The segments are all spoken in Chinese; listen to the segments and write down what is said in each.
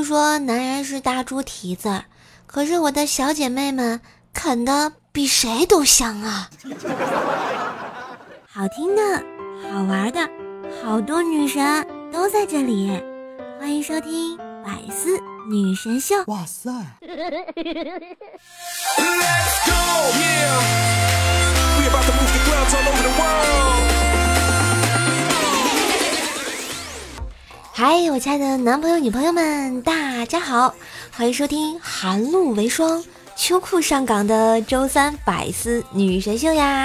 都说男人是大猪蹄子，可是我的小姐妹们啃的比谁都香啊！好听的，好玩的，好多女神都在这里，欢迎收听百思女神秀。哇塞！嗨，我亲爱的男朋友、女朋友们，大家好，欢迎收听寒露为霜、秋裤上岗的周三百思女神秀呀！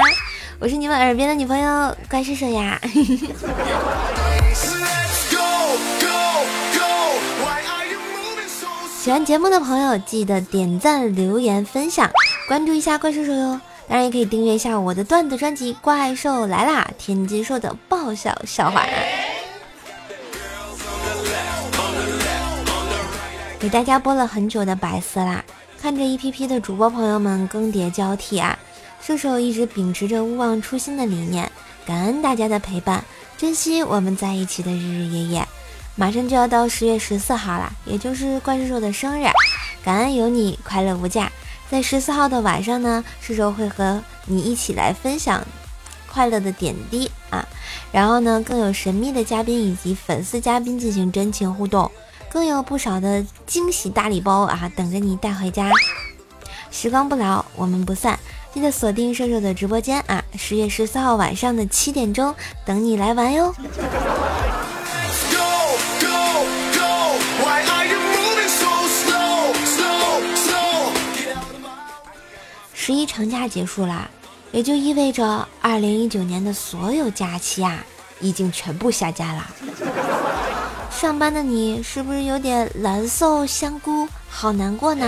我是你们耳边的女朋友怪兽兽呀！喜欢节目的朋友记得点赞、留言、分享，关注一下怪兽兽哟！当然也可以订阅一下我的段子专辑《怪兽来啦》，天津兽的爆笑笑话。给大家播了很久的百思啦，看着一批批的主播朋友们更迭交替啊，射手一直秉持着勿忘初心的理念，感恩大家的陪伴，珍惜我们在一起的日日夜夜。马上就要到十月十四号了，也就是怪兽兽的生日，感恩有你，快乐无价。在十四号的晚上呢，射手会和你一起来分享快乐的点滴啊，然后呢，更有神秘的嘉宾以及粉丝嘉宾进行真情互动。更有不少的惊喜大礼包啊，等着你带回家。时光不老，我们不散，记得锁定射手的直播间啊！十月十四号晚上的七点钟，等你来玩哟。十一长假结束啦，也就意味着二零一九年的所有假期啊，已经全部下架啦。上班的你是不是有点蓝瘦香菇，好难过呢？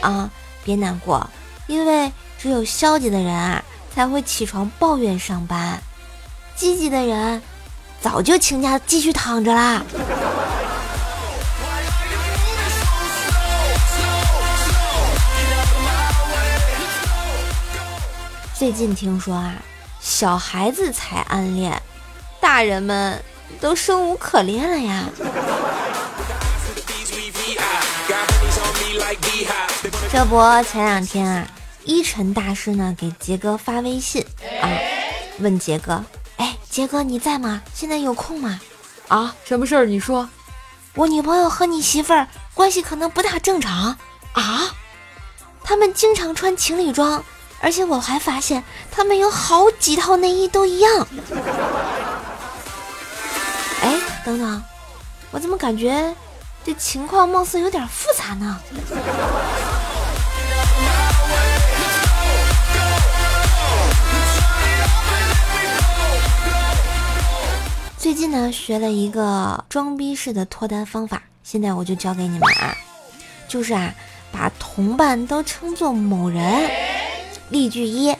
啊，别难过，因为只有消极的人啊才会起床抱怨上班，积极的人早就请假继续躺着啦。最近听说啊，小孩子才暗恋，大人们。都生无可恋了呀！这不，前两天啊，一晨大师呢给杰哥发微信啊，问杰哥：“哎，杰哥你在吗？现在有空吗？”啊，什么事儿？你说，我女朋友和你媳妇儿关系可能不大正常啊，他们经常穿情侣装，而且我还发现他们有好几套内衣都一样。等等，我怎么感觉这情况貌似有点复杂呢？最近呢，学了一个装逼式的脱单方法，现在我就教给你们啊，就是啊，把同伴都称作某人。例句一：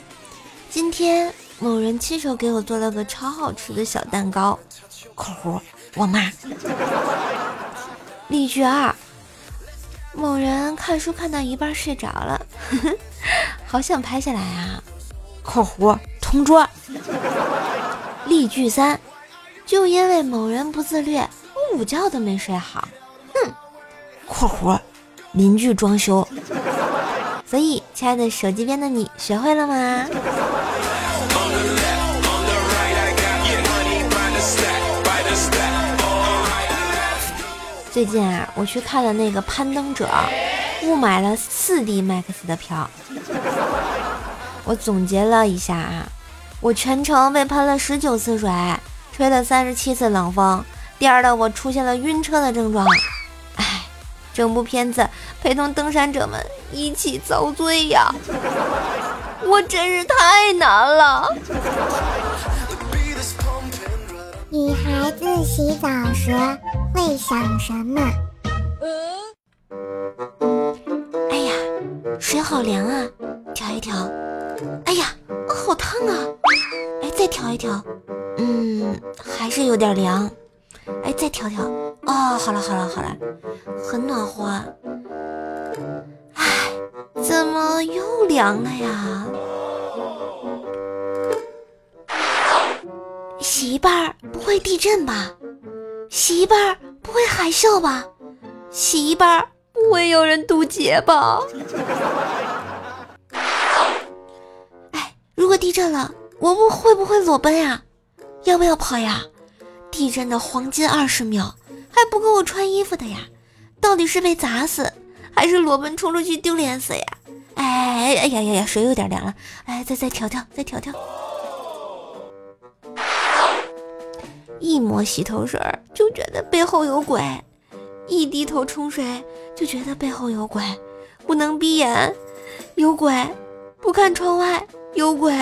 今天某人亲手给我做了个超好吃的小蛋糕。括弧我妈。例句二：某人看书看到一半睡着了，好想拍下来啊。括弧同桌。例句三：就因为某人不自律，我午觉都没睡好。哼。括弧邻居装修。所以，亲爱的手机边的你，学会了吗？最近啊，我去看了那个攀登者，误买了四 D Max 的票。我总结了一下啊，我全程被喷了十九次水，吹了三十七次冷风，颠的我出现了晕车的症状。哎，整部片子陪同登山者们一起遭罪呀，我真是太难了。女孩子洗澡时。会想什么？哎呀，水好凉啊，调一调。哎呀，好烫啊！哎，再调一调。嗯，还是有点凉。哎，再调调。哦，好了好了好了，很暖和。啊哎，怎么又凉了呀？洗一半不会地震吧？洗一半不会海啸吧？洗一半，不会有人渡劫吧？哎，如果地震了，我不会不会裸奔呀？要不要跑呀？地震的黄金二十秒还不够我穿衣服的呀！到底是被砸死，还是裸奔冲出去丢脸死呀？哎哎呀呀呀，水有点凉了，哎，再再调调，再调调。一抹洗头水就觉得背后有鬼，一低头冲水就觉得背后有鬼，不能闭眼，有鬼；不看窗外，有鬼；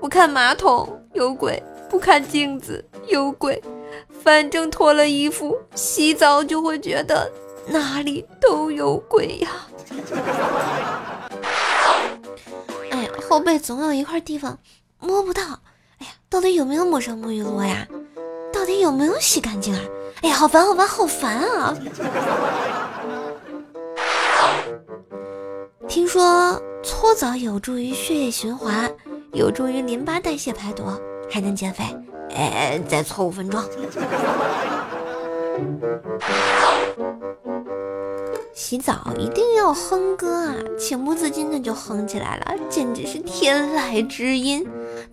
不看马桶，有鬼；不看镜子，有鬼。反正脱了衣服洗澡就会觉得哪里都有鬼呀！哎呀，后背总有一块地方摸不到，哎呀，到底有没有抹上沐浴露呀？到底有没有洗干净啊？哎呀，好烦，好烦，好烦啊！听说搓澡有助于血液循环，有助于淋巴代谢排毒，还能减肥。哎，再搓五分钟。洗澡一定要哼歌啊，情不自禁的就哼起来了，简直是天籁之音。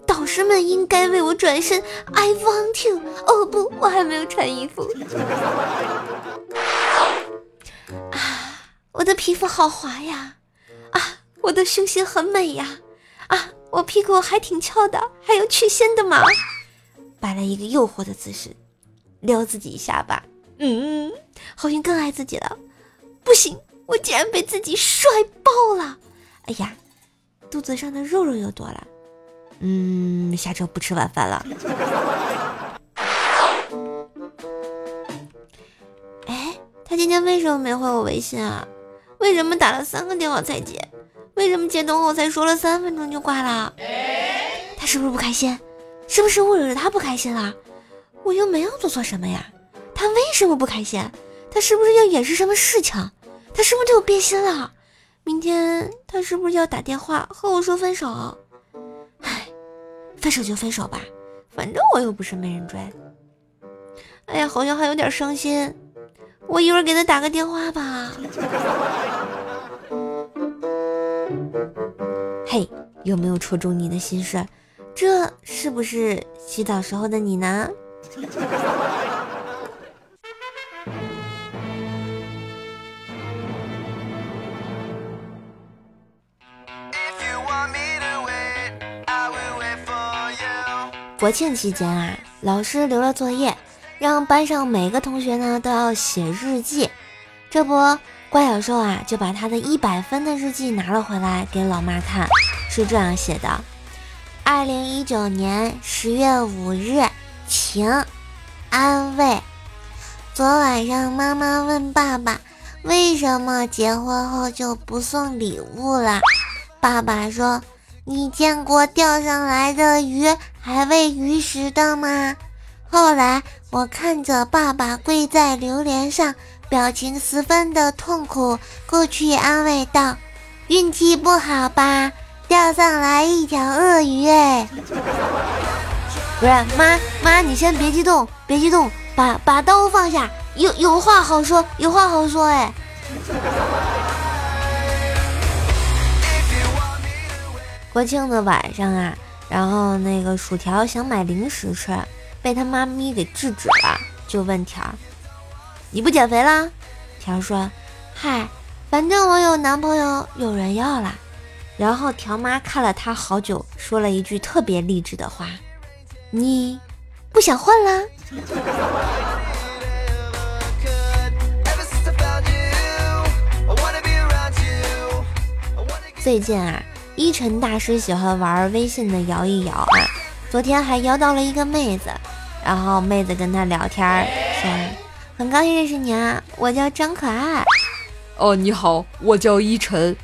导师们应该为我转身，I want to。哦不，我还没有穿衣服。啊，我的皮肤好滑呀！啊，我的胸型很美呀！啊，我屁股还挺翘的，还有曲线的嘛。摆了一个诱惑的姿势，撩自己一下吧。嗯，好像更爱自己了。不行，我竟然被自己帅爆了！哎呀，肚子上的肉肉又多了。嗯，下周不吃晚饭了。哎，他今天为什么没回我微信啊？为什么打了三个电话才接？为什么接通后才说了三分钟就挂了？他是不是不开心？是不是我惹他不开心了？我又没有做错什么呀？他为什么不开心？他是不是要掩饰什么事情？他是不是对我变心了？明天他是不是要打电话和我说分手？分手就分手吧，反正我又不是没人追。哎呀，好像还有点伤心，我一会儿给他打个电话吧。嘿，有没有戳中你的心事？这是不是洗澡时候的你呢？国庆期间啊，老师留了作业，让班上每个同学呢都要写日记。这不，怪小兽啊就把他的一百分的日记拿了回来给老妈看，是这样写的：二零一九年十月五日，晴，安慰。昨晚上妈妈问爸爸，为什么结婚后就不送礼物了？爸爸说。你见过钓上来的鱼还喂鱼食的吗？后来我看着爸爸跪在榴莲上，表情十分的痛苦，过去安慰道：“运气不好吧，钓上来一条鳄鱼。”哎，不是妈妈，你先别激动，别激动，把把刀放下，有有话好说，有话好说，哎。国庆的晚上啊，然后那个薯条想买零食吃，被他妈咪给制止了，就问条：“你不减肥啦？”条说：“嗨，反正我有男朋友，有人要了。”然后条妈看了他好久，说了一句特别励志的话：“你不想换啦？” 最近啊。依晨大师喜欢玩微信的摇一摇啊，昨天还摇到了一个妹子，然后妹子跟他聊天说：“很高兴认识你啊，我叫张可爱。”哦，你好，我叫依晨。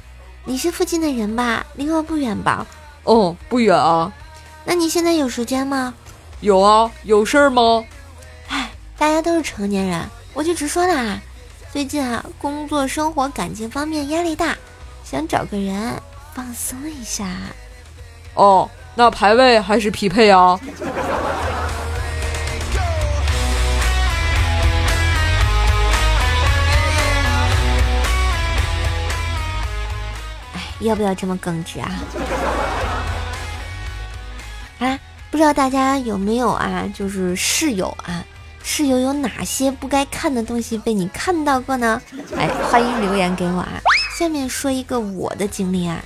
你是附近的人吧？离我不远吧？哦，不远啊。那你现在有时间吗？有啊，有事儿吗？哎，大家都是成年人，我就直说了啊。最近啊，工作、生活、感情方面压力大，想找个人。放松一下。哦，那排位还是匹配啊。哎，要不要这么耿直啊？啊，不知道大家有没有啊？就是室友啊，室友有哪些不该看的东西被你看到过呢？哎，欢迎留言给我啊。下面说一个我的经历啊，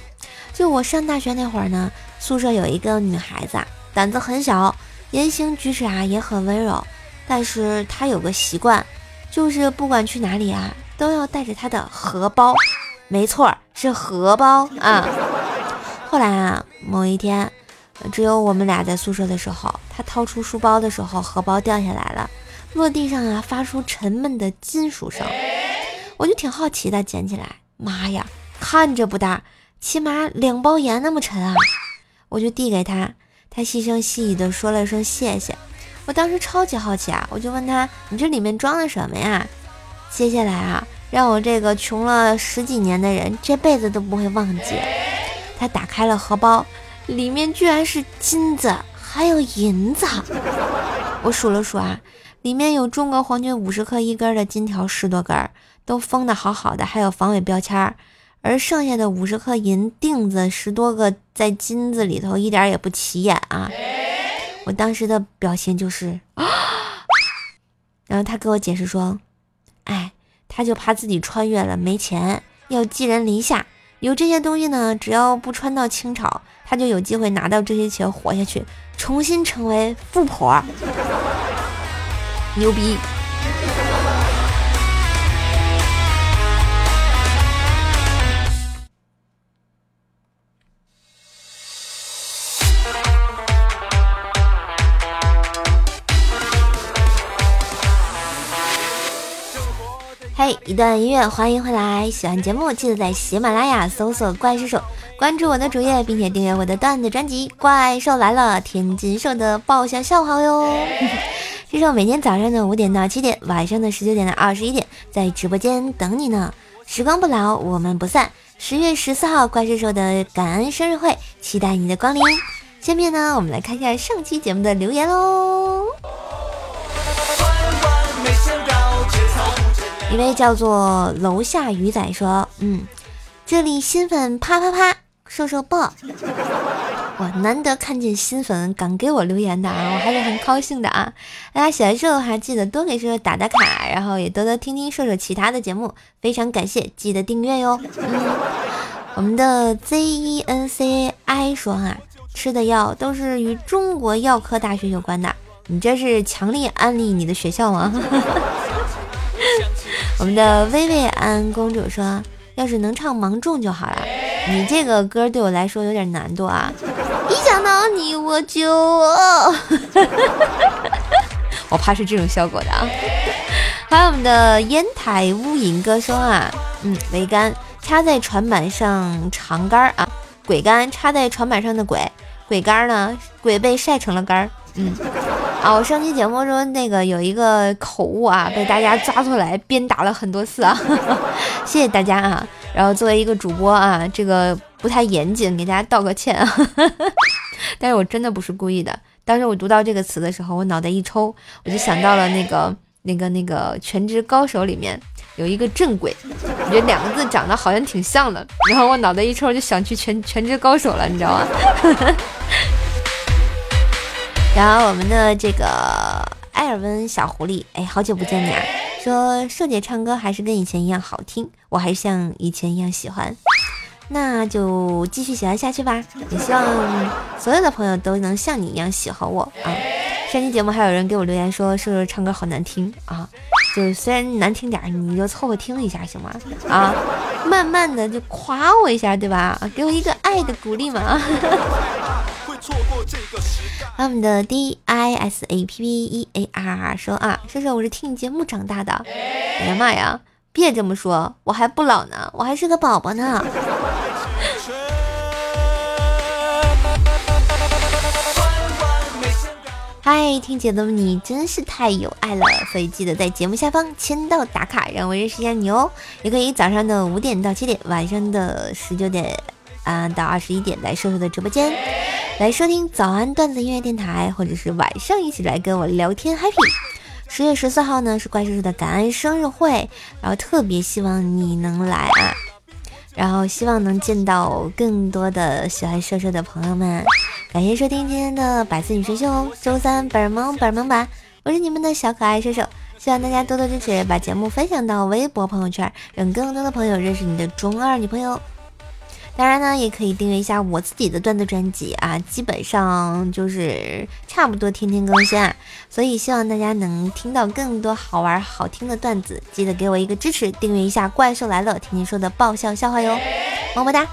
就我上大学那会儿呢，宿舍有一个女孩子，胆子很小，言行举止啊也很温柔，但是她有个习惯，就是不管去哪里啊，都要带着她的荷包。没错，是荷包啊。后来啊，某一天，只有我们俩在宿舍的时候，她掏出书包的时候，荷包掉下来了，落地上啊，发出沉闷的金属声。我就挺好奇的，捡起来，妈呀，看着不大，起码两包盐那么沉啊！我就递给他，他细声细语的说了声谢谢。我当时超级好奇啊，我就问他，你这里面装的什么呀？接下来啊。让我这个穷了十几年的人这辈子都不会忘记。他打开了荷包，里面居然是金子，还有银子。我数了数啊，里面有中国黄金五十克一根的金条十多根，都封的好好的，还有防伪标签。而剩下的五十克银锭子十多个在金子里头，一点也不起眼啊！我当时的表情就是。然后他给我解释说，哎。他就怕自己穿越了没钱，要寄人篱下。有这些东西呢，只要不穿到清朝，他就有机会拿到这些钱活下去，重新成为富婆。牛逼！一段音乐，欢迎回来！喜欢节目记得在喜马拉雅搜索“怪兽手”，关注我的主页，并且订阅我的段子专辑《怪兽来了》，天津兽的爆笑笑话哟！这是我每天早上的五点到七点，晚上的十九点到二十一点，在直播间等你呢。时光不老，我们不散。十月十四号，怪兽兽的感恩生日会，期待你的光临。下面呢，我们来看一下上期节目的留言喽。一位叫做楼下鱼仔说：“嗯，这里新粉啪啪啪，瘦瘦爆！哇，难得看见新粉敢给我留言的啊，我还是很高兴的啊！大家喜欢瘦瘦还记得多给瘦瘦打打卡，然后也多多听听瘦瘦其他的节目，非常感谢，记得订阅哟。嗯，我们的 Z E N C I 说啊，吃的药都是与中国药科大学有关的，你这是强力安利你的学校吗？” 我们的薇薇安公主说：“要是能唱《芒种》就好了。”你这个歌对我来说有点难度啊！一想到你我就…… 我怕是这种效果的啊！还有我们的烟台乌影哥说啊：“嗯，桅杆插在船板上长杆啊，鬼杆插在船板上的鬼，鬼杆呢，鬼被晒成了杆。”嗯。啊，我上期节目中那个有一个口误啊，被大家抓出来鞭打了很多次啊，谢谢大家啊。然后作为一个主播啊，这个不太严谨，给大家道个歉啊。但是我真的不是故意的。当时我读到这个词的时候，我脑袋一抽，我就想到了那个那个那个《全职高手》里面有一个镇鬼，我觉得两个字长得好像挺像的。然后我脑袋一抽，就想去全全职高手了，你知道吗？然后我们的这个艾尔温小狐狸，哎，好久不见你啊！说瘦姐唱歌还是跟以前一样好听，我还是像以前一样喜欢，那就继续喜欢下去吧。也希望所有的朋友都能像你一样喜欢我啊！上期节目还有人给我留言说瘦瘦唱歌好难听啊，就虽然难听点，你就凑合听一下行吗？啊，慢慢的就夸我一下，对吧？给我一个爱的鼓励嘛！我们的 D I S A P P E A R 说啊，说说我是听你节目长大的。哎呀妈呀，别这么说，我还不老呢，我还是个宝宝呢。嗨，听节目的你真是太有爱了，所以记得在节目下方签到打卡，让我认识一下你哦。也可以早上的五点到七点，晚上的十九点啊到二十一点来瘦瘦的直播间。来收听早安段子音乐电台，或者是晚上一起来跟我聊天 happy。十月十四号呢是怪叔叔的感恩生日会，然后特别希望你能来啊。然后希望能见到更多的喜欢瘦瘦的朋友们。感谢收听今天的百思女神秀，周三本儿萌本儿萌版，我是你们的小可爱瘦瘦，希望大家多多支持，把节目分享到微博朋友圈，让更多的朋友认识你的中二女朋友。当然呢，也可以订阅一下我自己的段子专辑啊，基本上就是差不多天天更新啊，所以希望大家能听到更多好玩好听的段子，记得给我一个支持，订阅一下《怪兽来了》，天天说的爆笑笑话哟，么么哒！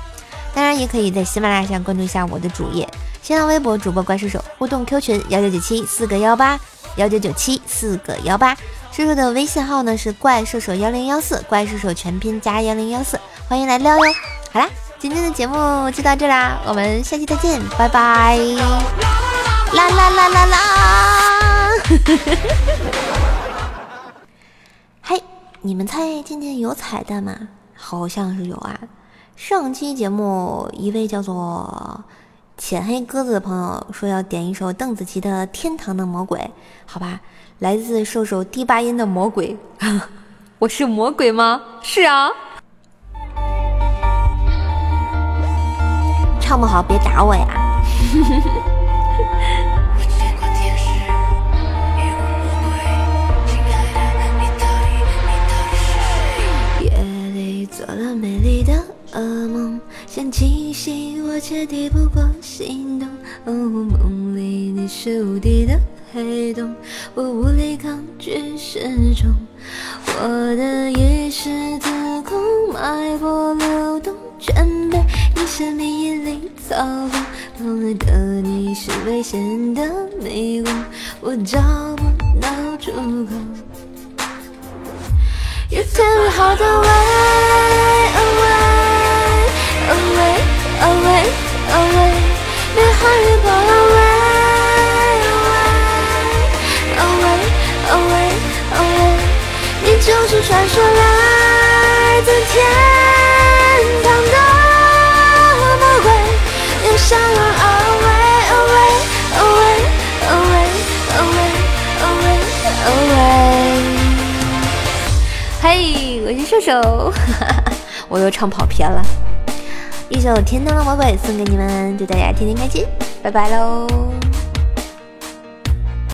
当然也可以在喜马拉雅上关注一下我的主页，新浪微博主播怪兽手，互动 Q 群幺九九七四个幺八幺九九七四个幺八，叔叔的微信号呢是怪兽手幺零幺四，怪兽手全拼加幺零幺四，欢迎来撩哟！好啦。今天的节目就到这啦，我们下期再见，拜拜！啦啦啦啦啦！嘿，你们猜今天有彩蛋吗？好像是有啊。上期节目一位叫做浅黑鸽子的朋友说要点一首邓紫棋的《天堂的魔鬼》，好吧，来自瘦瘦第八音的魔鬼，我是魔鬼吗？是啊。唱不好别打我呀！夜里做了美丽的噩梦，想清醒我却抵不过心动。哦，梦里你是无敌的黑洞，我无力抗拒失重。我的意识自控，脉搏流动，全被你神秘引领操控。懂爱的你是危险的迷雾，我找不到出口。You tell me how to away away away away away，别喊越跑 away away away away away，你就是传说来自天这首，我又唱跑偏了。一首《天堂的魔鬼》送给你们，祝大家天天开心，拜拜喽。